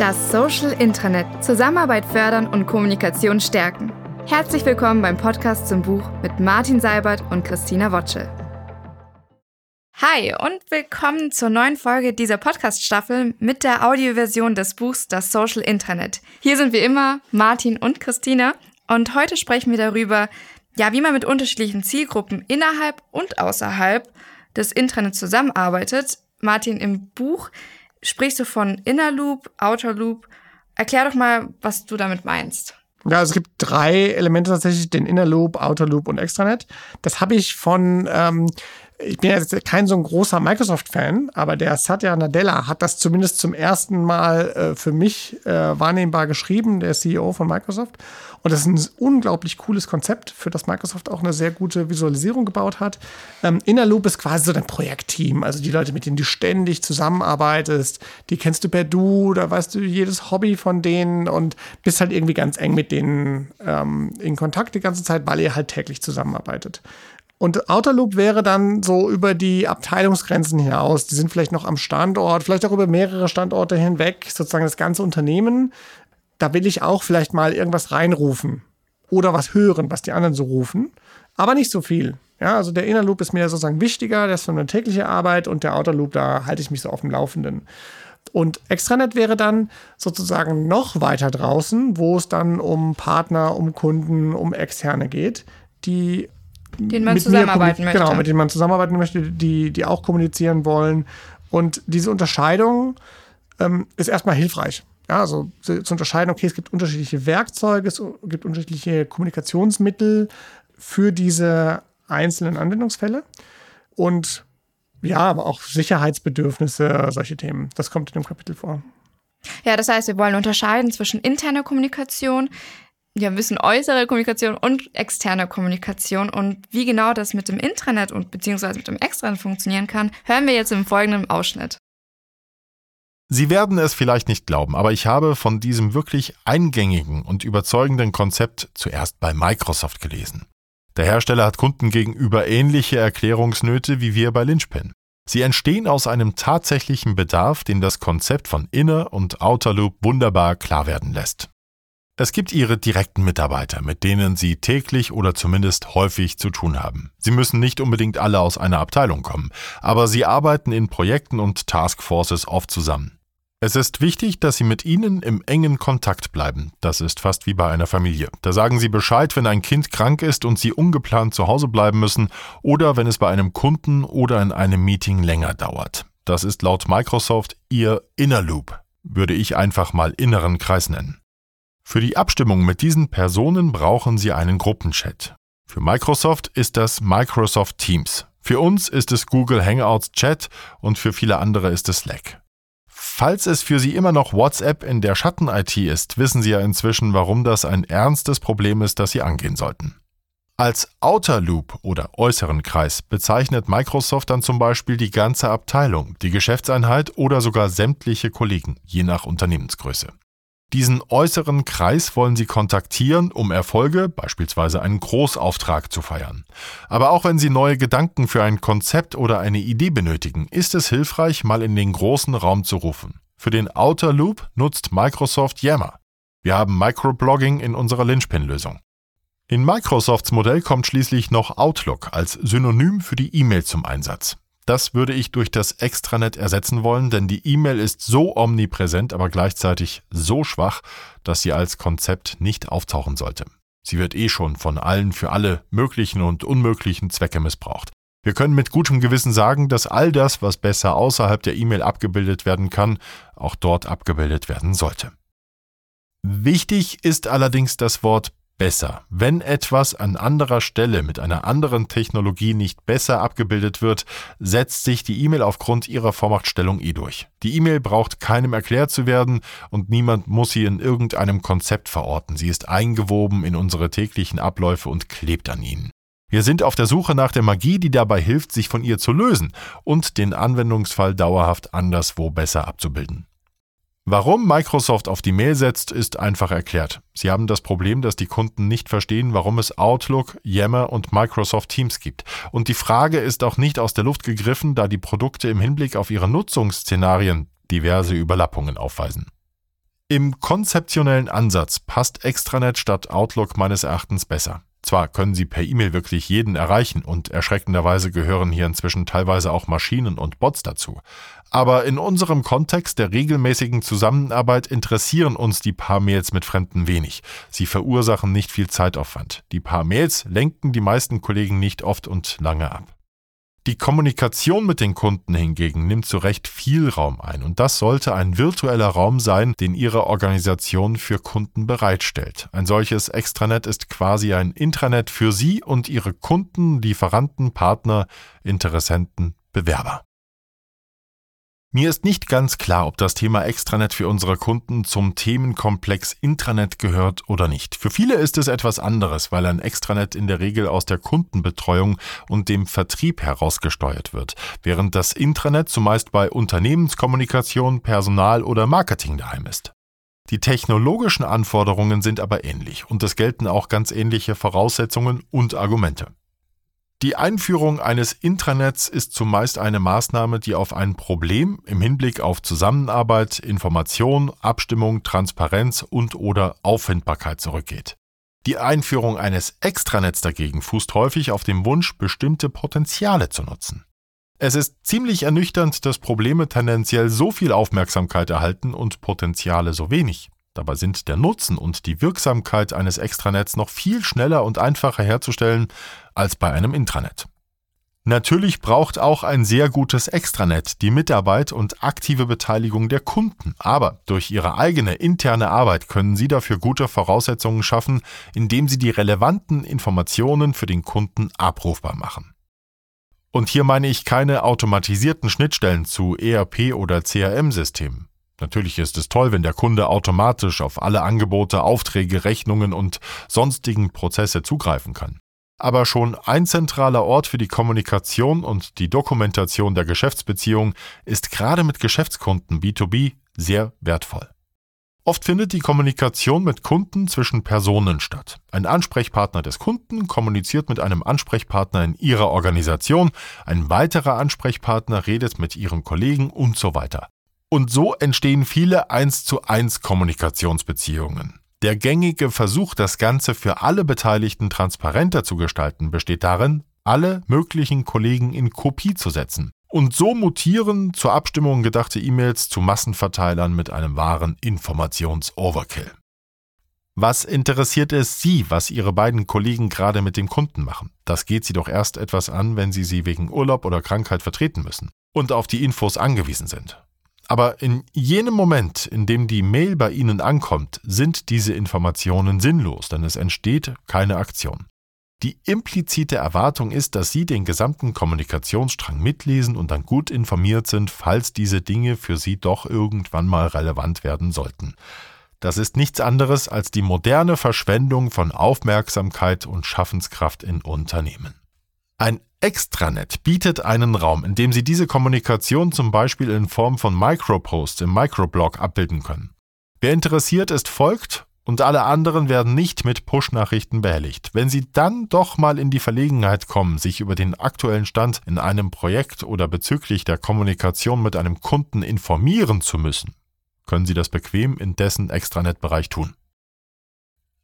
Das Social Intranet. Zusammenarbeit fördern und Kommunikation stärken. Herzlich willkommen beim Podcast zum Buch mit Martin Seibert und Christina Wotschel. Hi und willkommen zur neuen Folge dieser Podcast-Staffel mit der Audioversion des Buchs Das Social Intranet. Hier sind wie immer Martin und Christina und heute sprechen wir darüber, ja, wie man mit unterschiedlichen Zielgruppen innerhalb und außerhalb des Intranets zusammenarbeitet. Martin, im Buch sprichst du von Inner Loop, Outer Loop. Erklär doch mal, was du damit meinst. Ja, also es gibt drei Elemente tatsächlich, den Inner Loop, Outer Loop und Extranet. Das habe ich von ähm, ich bin jetzt kein so ein großer Microsoft-Fan, aber der Satya Nadella hat das zumindest zum ersten Mal äh, für mich äh, wahrnehmbar geschrieben, der CEO von Microsoft. Und das ist ein unglaublich cooles Konzept, für das Microsoft auch eine sehr gute Visualisierung gebaut hat. Ähm, Inner Loop ist quasi so dein Projektteam, also die Leute, mit denen du ständig zusammenarbeitest, die kennst du per Du, da weißt du jedes Hobby von denen und bist halt irgendwie ganz eng mit denen ähm, in Kontakt die ganze Zeit, weil ihr halt täglich zusammenarbeitet. Und Outer Loop wäre dann so über die Abteilungsgrenzen hinaus. Die sind vielleicht noch am Standort, vielleicht auch über mehrere Standorte hinweg, sozusagen das ganze Unternehmen. Da will ich auch vielleicht mal irgendwas reinrufen oder was hören, was die anderen so rufen, aber nicht so viel. Ja, also der Inner Loop ist mir sozusagen wichtiger, das ist für eine tägliche Arbeit und der Outer Loop, da halte ich mich so auf dem Laufenden. Und Extranet wäre dann sozusagen noch weiter draußen, wo es dann um Partner, um Kunden, um Externe geht, die den man zusammenarbeiten möchte. Genau, mit denen man zusammenarbeiten möchte, die, die auch kommunizieren wollen. Und diese Unterscheidung ähm, ist erstmal hilfreich. Ja, also zu unterscheiden, okay, es gibt unterschiedliche Werkzeuge, es gibt unterschiedliche Kommunikationsmittel für diese einzelnen Anwendungsfälle. Und ja, aber auch Sicherheitsbedürfnisse, solche Themen. Das kommt in dem Kapitel vor. Ja, das heißt, wir wollen unterscheiden zwischen interner Kommunikation, ein bisschen äußere Kommunikation und externe Kommunikation. Und wie genau das mit dem Intranet und beziehungsweise mit dem Extranet funktionieren kann, hören wir jetzt im folgenden Ausschnitt. Sie werden es vielleicht nicht glauben, aber ich habe von diesem wirklich eingängigen und überzeugenden Konzept zuerst bei Microsoft gelesen. Der Hersteller hat Kunden gegenüber ähnliche Erklärungsnöte wie wir bei Lynchpin. Sie entstehen aus einem tatsächlichen Bedarf, den das Konzept von Inner und Outer Loop wunderbar klar werden lässt. Es gibt Ihre direkten Mitarbeiter, mit denen Sie täglich oder zumindest häufig zu tun haben. Sie müssen nicht unbedingt alle aus einer Abteilung kommen, aber Sie arbeiten in Projekten und Taskforces oft zusammen. Es ist wichtig, dass Sie mit ihnen im engen Kontakt bleiben. Das ist fast wie bei einer Familie. Da sagen Sie Bescheid, wenn ein Kind krank ist und Sie ungeplant zu Hause bleiben müssen oder wenn es bei einem Kunden oder in einem Meeting länger dauert. Das ist laut Microsoft Ihr Inner Loop, würde ich einfach mal inneren Kreis nennen. Für die Abstimmung mit diesen Personen brauchen Sie einen Gruppenchat. Für Microsoft ist das Microsoft Teams. Für uns ist es Google Hangouts Chat und für viele andere ist es Slack. Falls es für Sie immer noch WhatsApp in der Schatten-IT ist, wissen Sie ja inzwischen, warum das ein ernstes Problem ist, das Sie angehen sollten. Als Outer Loop oder äußeren Kreis bezeichnet Microsoft dann zum Beispiel die ganze Abteilung, die Geschäftseinheit oder sogar sämtliche Kollegen, je nach Unternehmensgröße. Diesen äußeren Kreis wollen Sie kontaktieren, um Erfolge, beispielsweise einen Großauftrag zu feiern. Aber auch wenn Sie neue Gedanken für ein Konzept oder eine Idee benötigen, ist es hilfreich, mal in den großen Raum zu rufen. Für den Outer Loop nutzt Microsoft Yammer. Wir haben Microblogging in unserer Linchpin-Lösung. In Microsofts Modell kommt schließlich noch Outlook als Synonym für die E-Mail zum Einsatz. Das würde ich durch das Extranet ersetzen wollen, denn die E-Mail ist so omnipräsent, aber gleichzeitig so schwach, dass sie als Konzept nicht auftauchen sollte. Sie wird eh schon von allen für alle möglichen und unmöglichen Zwecke missbraucht. Wir können mit gutem Gewissen sagen, dass all das, was besser außerhalb der E-Mail abgebildet werden kann, auch dort abgebildet werden sollte. Wichtig ist allerdings das Wort besser. Wenn etwas an anderer Stelle mit einer anderen Technologie nicht besser abgebildet wird, setzt sich die E-Mail aufgrund ihrer Vormachtstellung eh durch. Die E-Mail braucht keinem erklärt zu werden und niemand muss sie in irgendeinem Konzept verorten. Sie ist eingewoben in unsere täglichen Abläufe und klebt an ihnen. Wir sind auf der Suche nach der Magie, die dabei hilft, sich von ihr zu lösen und den Anwendungsfall dauerhaft anderswo besser abzubilden. Warum Microsoft auf die Mail setzt, ist einfach erklärt. Sie haben das Problem, dass die Kunden nicht verstehen, warum es Outlook, Yammer und Microsoft Teams gibt. Und die Frage ist auch nicht aus der Luft gegriffen, da die Produkte im Hinblick auf ihre Nutzungsszenarien diverse Überlappungen aufweisen. Im konzeptionellen Ansatz passt Extranet statt Outlook meines Erachtens besser. Zwar können Sie per E-Mail wirklich jeden erreichen und erschreckenderweise gehören hier inzwischen teilweise auch Maschinen und Bots dazu. Aber in unserem Kontext der regelmäßigen Zusammenarbeit interessieren uns die paar Mails mit Fremden wenig. Sie verursachen nicht viel Zeitaufwand. Die paar Mails lenken die meisten Kollegen nicht oft und lange ab. Die Kommunikation mit den Kunden hingegen nimmt zu Recht viel Raum ein und das sollte ein virtueller Raum sein, den Ihre Organisation für Kunden bereitstellt. Ein solches Extranet ist quasi ein Intranet für Sie und Ihre Kunden, Lieferanten, Partner, Interessenten, Bewerber. Mir ist nicht ganz klar, ob das Thema Extranet für unsere Kunden zum Themenkomplex Intranet gehört oder nicht. Für viele ist es etwas anderes, weil ein Extranet in der Regel aus der Kundenbetreuung und dem Vertrieb herausgesteuert wird, während das Intranet zumeist bei Unternehmenskommunikation, Personal oder Marketing daheim ist. Die technologischen Anforderungen sind aber ähnlich und es gelten auch ganz ähnliche Voraussetzungen und Argumente. Die Einführung eines Intranets ist zumeist eine Maßnahme, die auf ein Problem im Hinblick auf Zusammenarbeit, Information, Abstimmung, Transparenz und/oder Auffindbarkeit zurückgeht. Die Einführung eines Extranets dagegen fußt häufig auf dem Wunsch, bestimmte Potenziale zu nutzen. Es ist ziemlich ernüchternd, dass Probleme tendenziell so viel Aufmerksamkeit erhalten und Potenziale so wenig. Dabei sind der Nutzen und die Wirksamkeit eines Extranets noch viel schneller und einfacher herzustellen als bei einem Intranet. Natürlich braucht auch ein sehr gutes Extranet die Mitarbeit und aktive Beteiligung der Kunden, aber durch ihre eigene interne Arbeit können sie dafür gute Voraussetzungen schaffen, indem sie die relevanten Informationen für den Kunden abrufbar machen. Und hier meine ich keine automatisierten Schnittstellen zu ERP oder CRM-Systemen. Natürlich ist es toll, wenn der Kunde automatisch auf alle Angebote, Aufträge, Rechnungen und sonstigen Prozesse zugreifen kann. Aber schon ein zentraler Ort für die Kommunikation und die Dokumentation der Geschäftsbeziehung ist gerade mit Geschäftskunden B2B sehr wertvoll. Oft findet die Kommunikation mit Kunden zwischen Personen statt. Ein Ansprechpartner des Kunden kommuniziert mit einem Ansprechpartner in ihrer Organisation, ein weiterer Ansprechpartner redet mit ihren Kollegen und so weiter. Und so entstehen viele 1 zu 1 Kommunikationsbeziehungen. Der gängige Versuch, das Ganze für alle Beteiligten transparenter zu gestalten, besteht darin, alle möglichen Kollegen in Kopie zu setzen. Und so mutieren zur Abstimmung gedachte E-Mails zu Massenverteilern mit einem wahren Informations-Overkill. Was interessiert es Sie, was Ihre beiden Kollegen gerade mit dem Kunden machen? Das geht Sie doch erst etwas an, wenn Sie sie wegen Urlaub oder Krankheit vertreten müssen und auf die Infos angewiesen sind. Aber in jenem Moment, in dem die Mail bei Ihnen ankommt, sind diese Informationen sinnlos, denn es entsteht keine Aktion. Die implizite Erwartung ist, dass Sie den gesamten Kommunikationsstrang mitlesen und dann gut informiert sind, falls diese Dinge für Sie doch irgendwann mal relevant werden sollten. Das ist nichts anderes als die moderne Verschwendung von Aufmerksamkeit und Schaffenskraft in Unternehmen. Ein Extranet bietet einen Raum, in dem Sie diese Kommunikation zum Beispiel in Form von Microposts im Microblog abbilden können. Wer interessiert ist, folgt und alle anderen werden nicht mit Push-Nachrichten behelligt. Wenn Sie dann doch mal in die Verlegenheit kommen, sich über den aktuellen Stand in einem Projekt oder bezüglich der Kommunikation mit einem Kunden informieren zu müssen, können Sie das bequem in dessen Extranet-Bereich tun.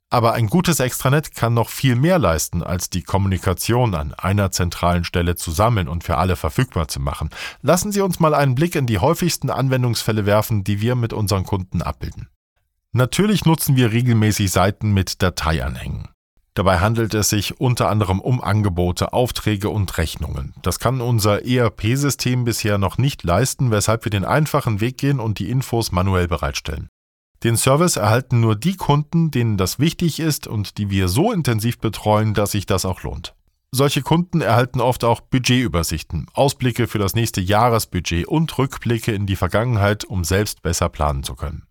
Aber ein gutes Extranet kann noch viel mehr leisten, als die Kommunikation an einer zentralen Stelle zu sammeln und für alle verfügbar zu machen. Lassen Sie uns mal einen Blick in die häufigsten Anwendungsfälle werfen, die wir mit unseren Kunden abbilden. Natürlich nutzen wir regelmäßig Seiten mit Dateianhängen. Dabei handelt es sich unter anderem um Angebote, Aufträge und Rechnungen. Das kann unser ERP-System bisher noch nicht leisten, weshalb wir den einfachen Weg gehen und die Infos manuell bereitstellen. Den Service erhalten nur die Kunden, denen das wichtig ist und die wir so intensiv betreuen, dass sich das auch lohnt. Solche Kunden erhalten oft auch Budgetübersichten, Ausblicke für das nächste Jahresbudget und Rückblicke in die Vergangenheit, um selbst besser planen zu können.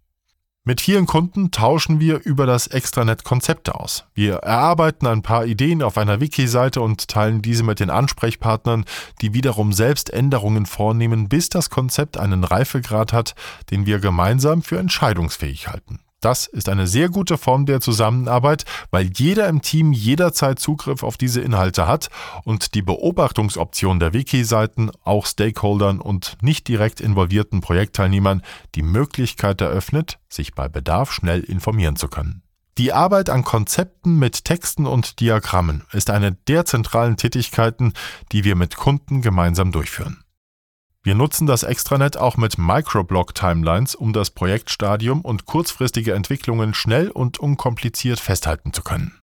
Mit vielen Kunden tauschen wir über das Extranet Konzepte aus. Wir erarbeiten ein paar Ideen auf einer Wiki-Seite und teilen diese mit den Ansprechpartnern, die wiederum selbst Änderungen vornehmen, bis das Konzept einen Reifegrad hat, den wir gemeinsam für entscheidungsfähig halten. Das ist eine sehr gute Form der Zusammenarbeit, weil jeder im Team jederzeit Zugriff auf diese Inhalte hat und die Beobachtungsoption der Wiki-Seiten auch Stakeholdern und nicht direkt involvierten Projektteilnehmern die Möglichkeit eröffnet, sich bei Bedarf schnell informieren zu können. Die Arbeit an Konzepten mit Texten und Diagrammen ist eine der zentralen Tätigkeiten, die wir mit Kunden gemeinsam durchführen. Wir nutzen das Extranet auch mit Microblog-Timelines, um das Projektstadium und kurzfristige Entwicklungen schnell und unkompliziert festhalten zu können.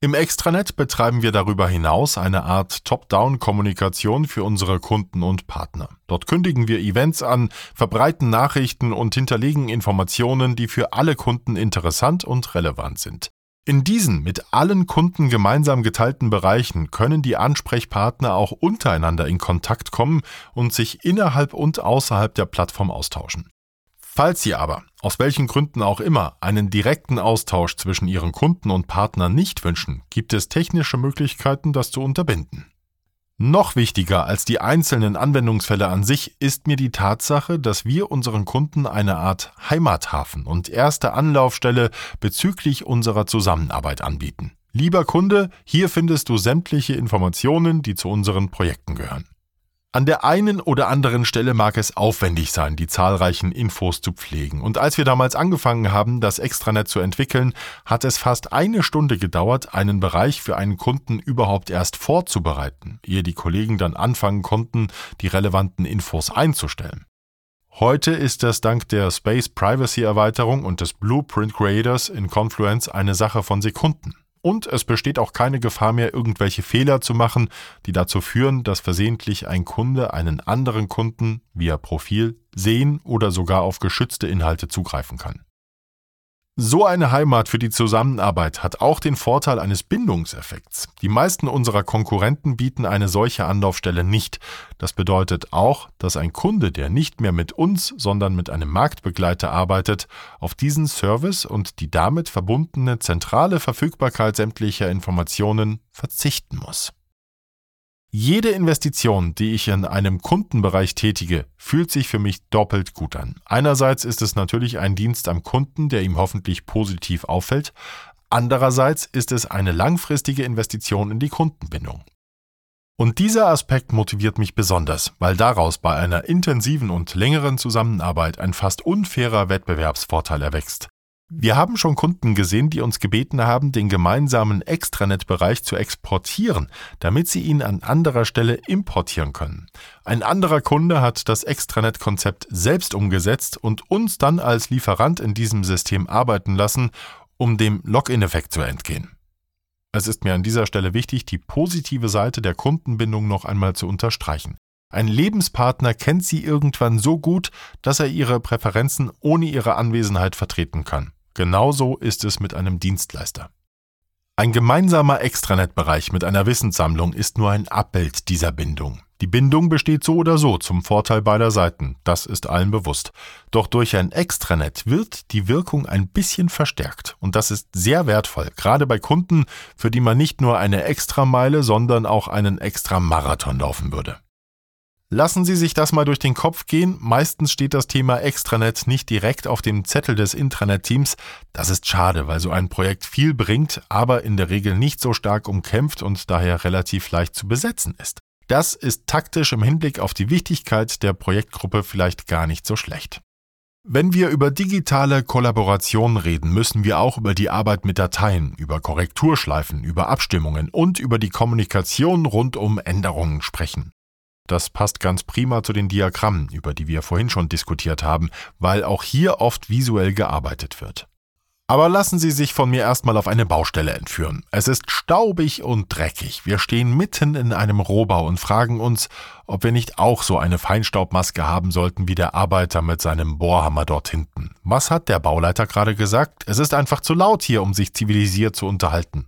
Im Extranet betreiben wir darüber hinaus eine Art Top-Down-Kommunikation für unsere Kunden und Partner. Dort kündigen wir Events an, verbreiten Nachrichten und hinterlegen Informationen, die für alle Kunden interessant und relevant sind. In diesen mit allen Kunden gemeinsam geteilten Bereichen können die Ansprechpartner auch untereinander in Kontakt kommen und sich innerhalb und außerhalb der Plattform austauschen. Falls Sie aber, aus welchen Gründen auch immer, einen direkten Austausch zwischen Ihren Kunden und Partnern nicht wünschen, gibt es technische Möglichkeiten, das zu unterbinden. Noch wichtiger als die einzelnen Anwendungsfälle an sich ist mir die Tatsache, dass wir unseren Kunden eine Art Heimathafen und erste Anlaufstelle bezüglich unserer Zusammenarbeit anbieten. Lieber Kunde, hier findest du sämtliche Informationen, die zu unseren Projekten gehören. An der einen oder anderen Stelle mag es aufwendig sein, die zahlreichen Infos zu pflegen. Und als wir damals angefangen haben, das Extranet zu entwickeln, hat es fast eine Stunde gedauert, einen Bereich für einen Kunden überhaupt erst vorzubereiten, ehe die Kollegen dann anfangen konnten, die relevanten Infos einzustellen. Heute ist das dank der Space Privacy Erweiterung und des Blueprint Creators in Confluence eine Sache von Sekunden. Und es besteht auch keine Gefahr mehr, irgendwelche Fehler zu machen, die dazu führen, dass versehentlich ein Kunde einen anderen Kunden via Profil sehen oder sogar auf geschützte Inhalte zugreifen kann. So eine Heimat für die Zusammenarbeit hat auch den Vorteil eines Bindungseffekts. Die meisten unserer Konkurrenten bieten eine solche Anlaufstelle nicht. Das bedeutet auch, dass ein Kunde, der nicht mehr mit uns, sondern mit einem Marktbegleiter arbeitet, auf diesen Service und die damit verbundene zentrale Verfügbarkeit sämtlicher Informationen verzichten muss. Jede Investition, die ich in einem Kundenbereich tätige, fühlt sich für mich doppelt gut an. Einerseits ist es natürlich ein Dienst am Kunden, der ihm hoffentlich positiv auffällt. Andererseits ist es eine langfristige Investition in die Kundenbindung. Und dieser Aspekt motiviert mich besonders, weil daraus bei einer intensiven und längeren Zusammenarbeit ein fast unfairer Wettbewerbsvorteil erwächst. Wir haben schon Kunden gesehen, die uns gebeten haben, den gemeinsamen Extranet-Bereich zu exportieren, damit sie ihn an anderer Stelle importieren können. Ein anderer Kunde hat das Extranet-Konzept selbst umgesetzt und uns dann als Lieferant in diesem System arbeiten lassen, um dem Login-Effekt zu entgehen. Es ist mir an dieser Stelle wichtig, die positive Seite der Kundenbindung noch einmal zu unterstreichen. Ein Lebenspartner kennt sie irgendwann so gut, dass er ihre Präferenzen ohne ihre Anwesenheit vertreten kann. Genauso ist es mit einem Dienstleister. Ein gemeinsamer Extranet-Bereich mit einer Wissenssammlung ist nur ein Abbild dieser Bindung. Die Bindung besteht so oder so zum Vorteil beider Seiten, das ist allen bewusst. Doch durch ein Extranet wird die Wirkung ein bisschen verstärkt und das ist sehr wertvoll, gerade bei Kunden, für die man nicht nur eine Extrameile, sondern auch einen extra Marathon laufen würde. Lassen Sie sich das mal durch den Kopf gehen. Meistens steht das Thema Extranet nicht direkt auf dem Zettel des Intranet-Teams. Das ist schade, weil so ein Projekt viel bringt, aber in der Regel nicht so stark umkämpft und daher relativ leicht zu besetzen ist. Das ist taktisch im Hinblick auf die Wichtigkeit der Projektgruppe vielleicht gar nicht so schlecht. Wenn wir über digitale Kollaboration reden, müssen wir auch über die Arbeit mit Dateien, über Korrekturschleifen, über Abstimmungen und über die Kommunikation rund um Änderungen sprechen. Das passt ganz prima zu den Diagrammen, über die wir vorhin schon diskutiert haben, weil auch hier oft visuell gearbeitet wird. Aber lassen Sie sich von mir erstmal auf eine Baustelle entführen. Es ist staubig und dreckig. Wir stehen mitten in einem Rohbau und fragen uns, ob wir nicht auch so eine Feinstaubmaske haben sollten wie der Arbeiter mit seinem Bohrhammer dort hinten. Was hat der Bauleiter gerade gesagt? Es ist einfach zu laut hier, um sich zivilisiert zu unterhalten.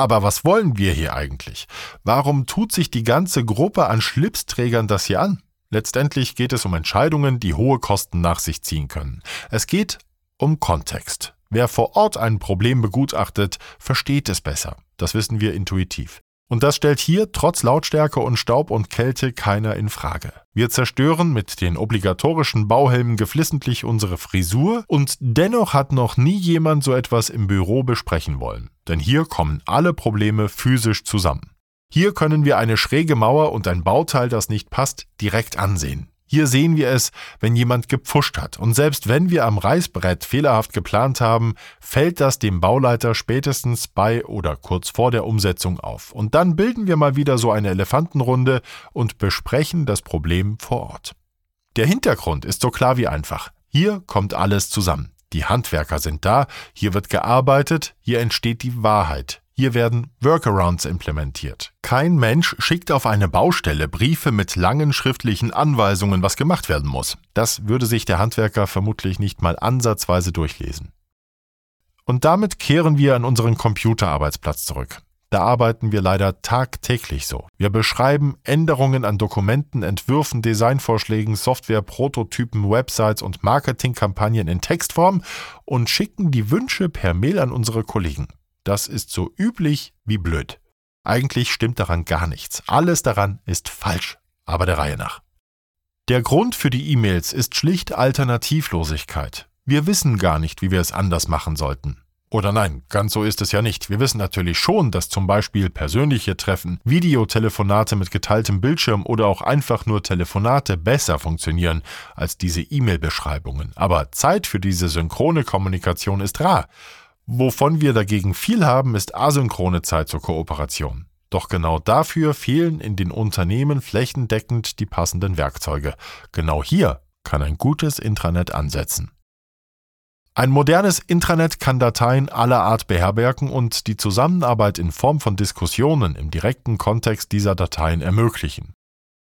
Aber was wollen wir hier eigentlich? Warum tut sich die ganze Gruppe an Schlipsträgern das hier an? Letztendlich geht es um Entscheidungen, die hohe Kosten nach sich ziehen können. Es geht um Kontext. Wer vor Ort ein Problem begutachtet, versteht es besser. Das wissen wir intuitiv. Und das stellt hier trotz Lautstärke und Staub und Kälte keiner in Frage. Wir zerstören mit den obligatorischen Bauhelmen geflissentlich unsere Frisur und dennoch hat noch nie jemand so etwas im Büro besprechen wollen. Denn hier kommen alle Probleme physisch zusammen. Hier können wir eine schräge Mauer und ein Bauteil, das nicht passt, direkt ansehen. Hier sehen wir es, wenn jemand gepfuscht hat. Und selbst wenn wir am Reißbrett fehlerhaft geplant haben, fällt das dem Bauleiter spätestens bei oder kurz vor der Umsetzung auf. Und dann bilden wir mal wieder so eine Elefantenrunde und besprechen das Problem vor Ort. Der Hintergrund ist so klar wie einfach. Hier kommt alles zusammen. Die Handwerker sind da, hier wird gearbeitet, hier entsteht die Wahrheit. Hier werden Workarounds implementiert. Kein Mensch schickt auf eine Baustelle Briefe mit langen schriftlichen Anweisungen, was gemacht werden muss. Das würde sich der Handwerker vermutlich nicht mal ansatzweise durchlesen. Und damit kehren wir an unseren Computerarbeitsplatz zurück. Da arbeiten wir leider tagtäglich so. Wir beschreiben Änderungen an Dokumenten, Entwürfen, Designvorschlägen, Software, Prototypen, Websites und Marketingkampagnen in Textform und schicken die Wünsche per Mail an unsere Kollegen. Das ist so üblich wie blöd. Eigentlich stimmt daran gar nichts. Alles daran ist falsch, aber der Reihe nach. Der Grund für die E-Mails ist schlicht Alternativlosigkeit. Wir wissen gar nicht, wie wir es anders machen sollten. Oder nein, ganz so ist es ja nicht. Wir wissen natürlich schon, dass zum Beispiel persönliche Treffen, Videotelefonate mit geteiltem Bildschirm oder auch einfach nur Telefonate besser funktionieren als diese E-Mail-Beschreibungen. Aber Zeit für diese synchrone Kommunikation ist rar. Wovon wir dagegen viel haben, ist asynchrone Zeit zur Kooperation. Doch genau dafür fehlen in den Unternehmen flächendeckend die passenden Werkzeuge. Genau hier kann ein gutes Intranet ansetzen. Ein modernes Intranet kann Dateien aller Art beherbergen und die Zusammenarbeit in Form von Diskussionen im direkten Kontext dieser Dateien ermöglichen.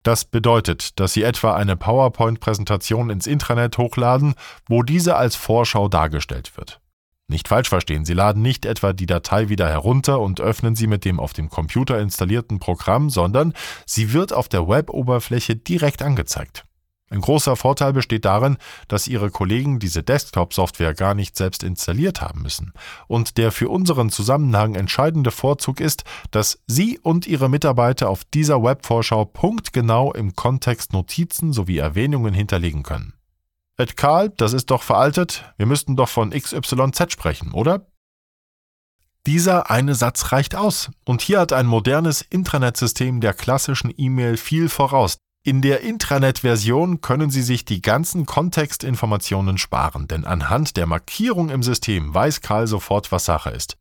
Das bedeutet, dass Sie etwa eine PowerPoint-Präsentation ins Intranet hochladen, wo diese als Vorschau dargestellt wird. Nicht falsch verstehen, Sie laden nicht etwa die Datei wieder herunter und öffnen sie mit dem auf dem Computer installierten Programm, sondern sie wird auf der Web-Oberfläche direkt angezeigt. Ein großer Vorteil besteht darin, dass Ihre Kollegen diese Desktop-Software gar nicht selbst installiert haben müssen. Und der für unseren Zusammenhang entscheidende Vorzug ist, dass Sie und Ihre Mitarbeiter auf dieser Webvorschau punktgenau im Kontext Notizen sowie Erwähnungen hinterlegen können. Ed Karl, das ist doch veraltet, wir müssten doch von XYZ sprechen, oder? Dieser eine Satz reicht aus. Und hier hat ein modernes Intranet-System der klassischen E-Mail viel voraus. In der Intranet-Version können Sie sich die ganzen Kontextinformationen sparen, denn anhand der Markierung im System weiß Karl sofort, was Sache ist.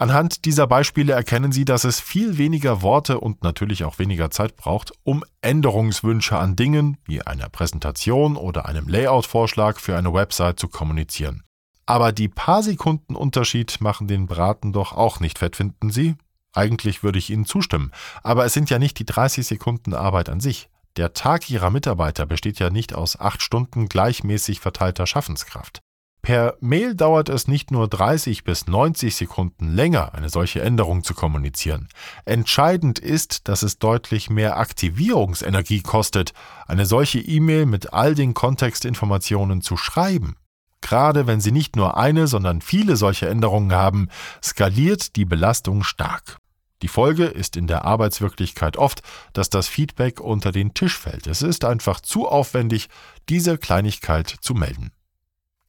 Anhand dieser Beispiele erkennen Sie, dass es viel weniger Worte und natürlich auch weniger Zeit braucht, um Änderungswünsche an Dingen wie einer Präsentation oder einem Layout-Vorschlag für eine Website zu kommunizieren. Aber die paar Sekunden Unterschied machen den Braten doch auch nicht fett, finden Sie? Eigentlich würde ich Ihnen zustimmen, aber es sind ja nicht die 30 Sekunden Arbeit an sich. Der Tag Ihrer Mitarbeiter besteht ja nicht aus acht Stunden gleichmäßig verteilter Schaffenskraft. Per Mail dauert es nicht nur 30 bis 90 Sekunden länger, eine solche Änderung zu kommunizieren. Entscheidend ist, dass es deutlich mehr Aktivierungsenergie kostet, eine solche E-Mail mit all den Kontextinformationen zu schreiben. Gerade wenn Sie nicht nur eine, sondern viele solche Änderungen haben, skaliert die Belastung stark. Die Folge ist in der Arbeitswirklichkeit oft, dass das Feedback unter den Tisch fällt. Es ist einfach zu aufwendig, diese Kleinigkeit zu melden.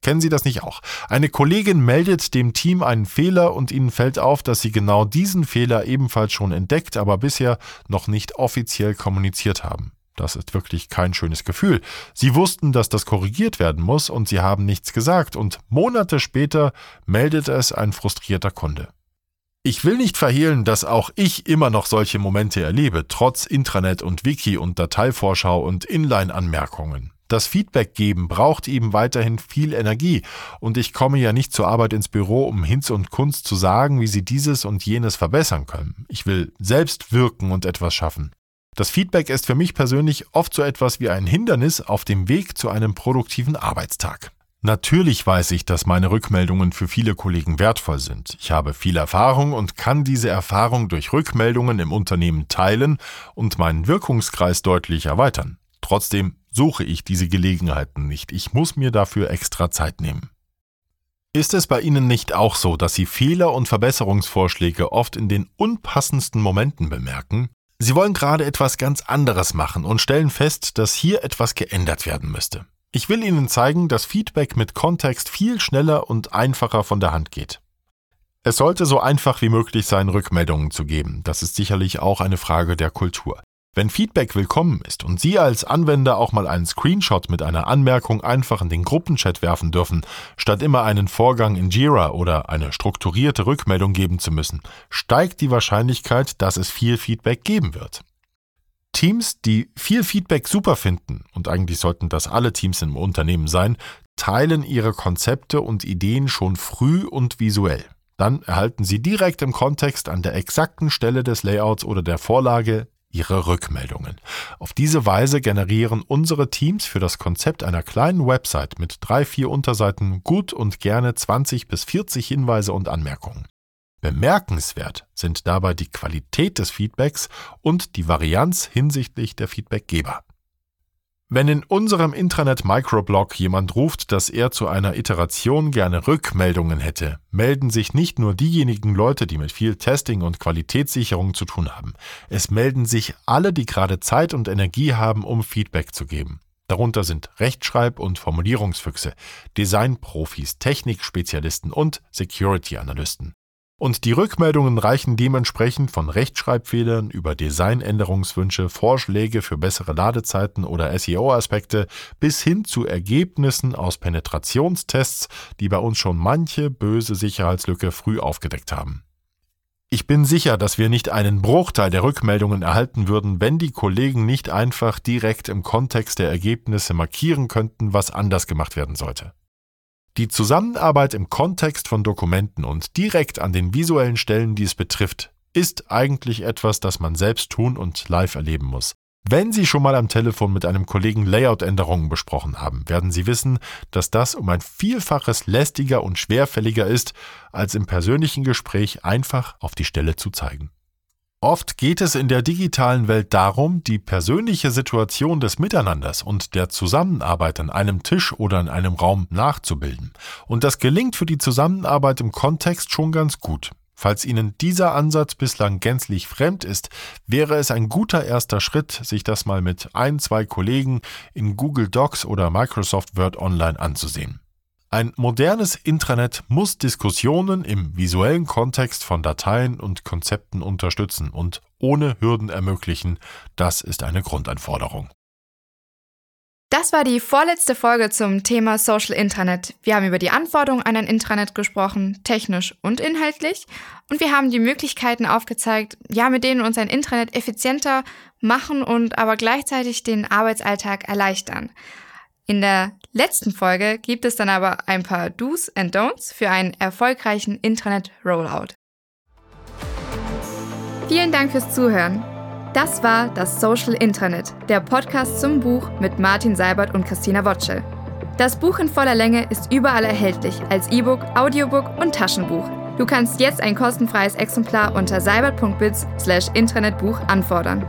Kennen Sie das nicht auch? Eine Kollegin meldet dem Team einen Fehler und Ihnen fällt auf, dass Sie genau diesen Fehler ebenfalls schon entdeckt, aber bisher noch nicht offiziell kommuniziert haben. Das ist wirklich kein schönes Gefühl. Sie wussten, dass das korrigiert werden muss und Sie haben nichts gesagt und Monate später meldet es ein frustrierter Kunde. Ich will nicht verhehlen, dass auch ich immer noch solche Momente erlebe, trotz Intranet und Wiki und Dateivorschau und Inline-Anmerkungen. Das Feedback geben braucht eben weiterhin viel Energie und ich komme ja nicht zur Arbeit ins Büro, um Hinz und Kunst zu sagen, wie sie dieses und jenes verbessern können. Ich will selbst wirken und etwas schaffen. Das Feedback ist für mich persönlich oft so etwas wie ein Hindernis auf dem Weg zu einem produktiven Arbeitstag. Natürlich weiß ich, dass meine Rückmeldungen für viele Kollegen wertvoll sind. Ich habe viel Erfahrung und kann diese Erfahrung durch Rückmeldungen im Unternehmen teilen und meinen Wirkungskreis deutlich erweitern. Trotzdem suche ich diese Gelegenheiten nicht. Ich muss mir dafür extra Zeit nehmen. Ist es bei Ihnen nicht auch so, dass Sie Fehler und Verbesserungsvorschläge oft in den unpassendsten Momenten bemerken? Sie wollen gerade etwas ganz anderes machen und stellen fest, dass hier etwas geändert werden müsste. Ich will Ihnen zeigen, dass Feedback mit Kontext viel schneller und einfacher von der Hand geht. Es sollte so einfach wie möglich sein, Rückmeldungen zu geben. Das ist sicherlich auch eine Frage der Kultur. Wenn Feedback willkommen ist und Sie als Anwender auch mal einen Screenshot mit einer Anmerkung einfach in den Gruppenchat werfen dürfen, statt immer einen Vorgang in Jira oder eine strukturierte Rückmeldung geben zu müssen, steigt die Wahrscheinlichkeit, dass es viel Feedback geben wird. Teams, die viel Feedback super finden, und eigentlich sollten das alle Teams im Unternehmen sein, teilen ihre Konzepte und Ideen schon früh und visuell. Dann erhalten sie direkt im Kontext an der exakten Stelle des Layouts oder der Vorlage ihre Rückmeldungen. Auf diese Weise generieren unsere Teams für das Konzept einer kleinen Website mit drei, vier Unterseiten gut und gerne 20 bis 40 Hinweise und Anmerkungen. Bemerkenswert sind dabei die Qualität des Feedbacks und die Varianz hinsichtlich der Feedbackgeber. Wenn in unserem Intranet-Microblog jemand ruft, dass er zu einer Iteration gerne Rückmeldungen hätte, melden sich nicht nur diejenigen Leute, die mit viel Testing und Qualitätssicherung zu tun haben. Es melden sich alle, die gerade Zeit und Energie haben, um Feedback zu geben. Darunter sind Rechtschreib- und Formulierungsfüchse, Designprofis, Technikspezialisten und Security-Analysten. Und die Rückmeldungen reichen dementsprechend von Rechtschreibfehlern über Designänderungswünsche, Vorschläge für bessere Ladezeiten oder SEO-Aspekte bis hin zu Ergebnissen aus Penetrationstests, die bei uns schon manche böse Sicherheitslücke früh aufgedeckt haben. Ich bin sicher, dass wir nicht einen Bruchteil der Rückmeldungen erhalten würden, wenn die Kollegen nicht einfach direkt im Kontext der Ergebnisse markieren könnten, was anders gemacht werden sollte. Die Zusammenarbeit im Kontext von Dokumenten und direkt an den visuellen Stellen, die es betrifft, ist eigentlich etwas, das man selbst tun und live erleben muss. Wenn Sie schon mal am Telefon mit einem Kollegen Layout-Änderungen besprochen haben, werden Sie wissen, dass das um ein Vielfaches lästiger und schwerfälliger ist, als im persönlichen Gespräch einfach auf die Stelle zu zeigen. Oft geht es in der digitalen Welt darum, die persönliche Situation des Miteinanders und der Zusammenarbeit an einem Tisch oder in einem Raum nachzubilden. Und das gelingt für die Zusammenarbeit im Kontext schon ganz gut. Falls Ihnen dieser Ansatz bislang gänzlich fremd ist, wäre es ein guter erster Schritt, sich das mal mit ein, zwei Kollegen in Google Docs oder Microsoft Word Online anzusehen. Ein modernes Intranet muss Diskussionen im visuellen Kontext von Dateien und Konzepten unterstützen und ohne Hürden ermöglichen. Das ist eine Grundanforderung. Das war die vorletzte Folge zum Thema Social Intranet. Wir haben über die Anforderungen an ein Intranet gesprochen, technisch und inhaltlich. Und wir haben die Möglichkeiten aufgezeigt, ja, mit denen uns ein Intranet effizienter machen und aber gleichzeitig den Arbeitsalltag erleichtern. In der letzten Folge gibt es dann aber ein paar Do's and Don'ts für einen erfolgreichen Intranet-Rollout. Vielen Dank fürs Zuhören. Das war das Social Intranet, der Podcast zum Buch mit Martin Seibert und Christina Wotschel. Das Buch in voller Länge ist überall erhältlich als E-Book, Audiobook und Taschenbuch. Du kannst jetzt ein kostenfreies Exemplar unter seibert.biz/intranetbuch anfordern.